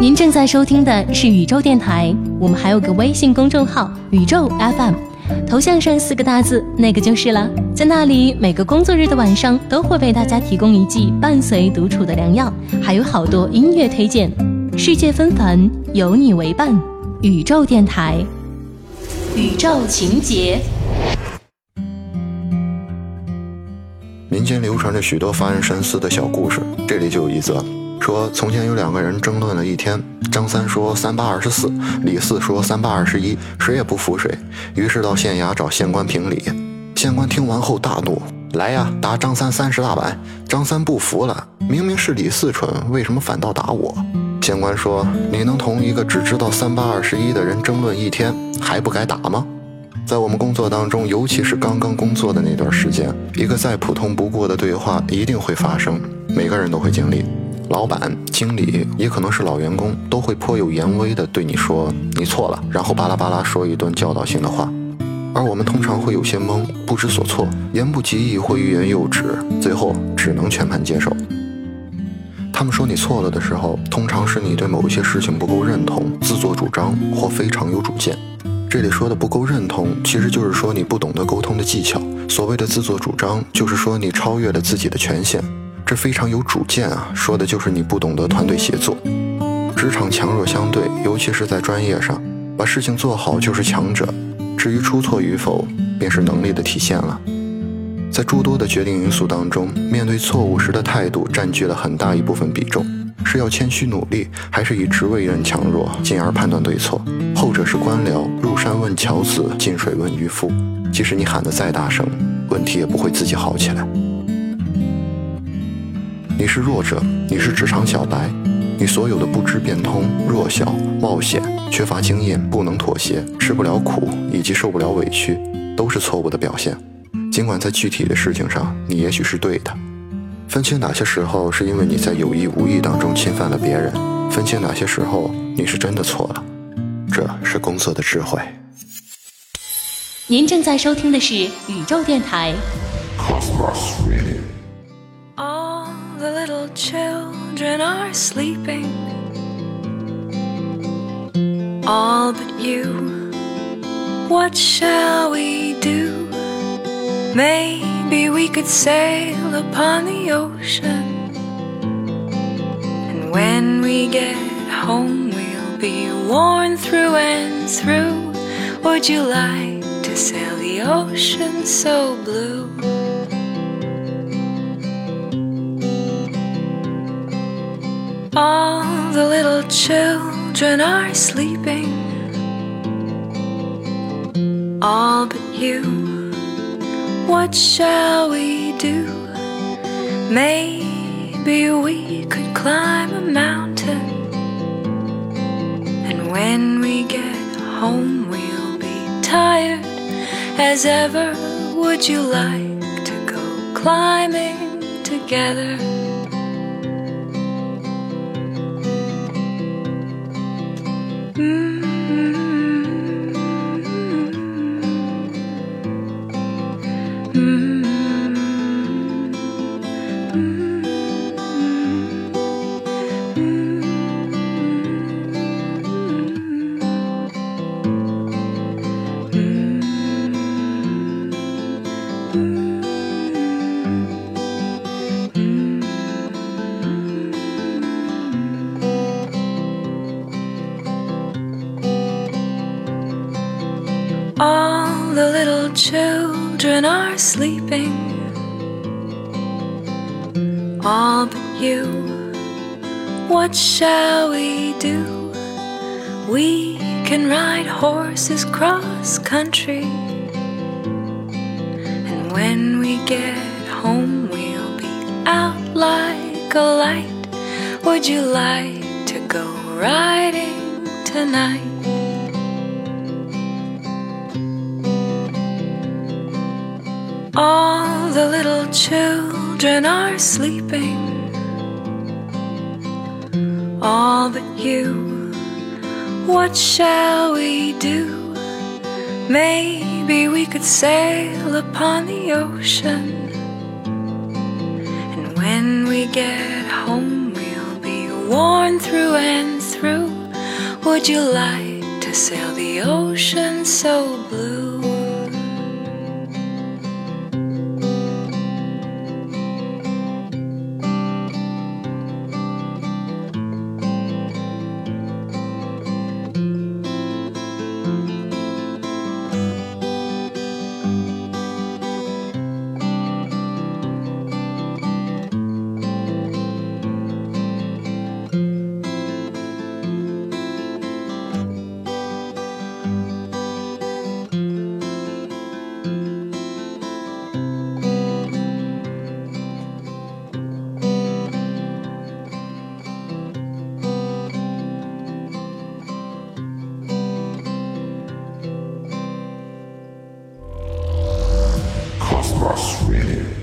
您正在收听的是宇宙电台，我们还有个微信公众号“宇宙 FM”，头像上四个大字那个就是了。在那里，每个工作日的晚上都会为大家提供一剂伴随独处的良药，还有好多音乐推荐。世界纷繁，有你为伴，宇宙电台，宇宙情节。民间流传着许多发人深思的小故事，这里就有一则。说从前有两个人争论了一天，张三说三八二十四，李四说三八二十一，谁也不服谁，于是到县衙找县官评理。县官听完后大怒：“来呀，打张三三十大板！”张三不服了：“明明是李四蠢，为什么反倒打我？”县官说：“你能同一个只知道三八二十一的人争论一天，还不该打吗？”在我们工作当中，尤其是刚刚工作的那段时间，一个再普通不过的对话一定会发生，每个人都会经历。老板、经理也可能是老员工，都会颇有言威的对你说“你错了”，然后巴拉巴拉说一顿教导性的话，而我们通常会有些懵，不知所措，言不及义或欲言又止，最后只能全盘接受。他们说你错了的时候，通常是你对某一些事情不够认同，自作主张或非常有主见。这里说的不够认同，其实就是说你不懂得沟通的技巧。所谓的自作主张，就是说你超越了自己的权限。这非常有主见啊，说的就是你不懂得团队协作。职场强弱相对，尤其是在专业上，把事情做好就是强者，至于出错与否，便是能力的体现了。在诸多的决定因素当中，面对错误时的态度占据了很大一部分比重。是要谦虚努力，还是以职位认强弱，进而判断对错？后者是官僚，入山问樵子，进水问渔夫。即使你喊得再大声，问题也不会自己好起来。你是弱者，你是职场小白，你所有的不知变通、弱小、冒险、缺乏经验、不能妥协、吃不了苦以及受不了委屈，都是错误的表现。尽管在具体的事情上，你也许是对的。分清哪些时候是因为你在有意无意当中侵犯了别人，分清哪些时候你是真的错了，这是工作的智慧。您正在收听的是宇宙电台。Children are sleeping. All but you. What shall we do? Maybe we could sail upon the ocean. And when we get home, we'll be worn through and through. Would you like to sail the ocean so blue? All the little children are sleeping, all but you. What shall we do? Maybe we could climb a mountain, and when we get home, we'll be tired as ever. Would you like to go climbing together? Children are sleeping, all but you. What shall we do? We can ride horses cross country, and when we get home, we'll be out like a light. Would you like to go riding tonight? All the little children are sleeping, all but you. What shall we do? Maybe we could sail upon the ocean. And when we get home, we'll be worn through and through. would you like to sail the ocean so blue? Amen.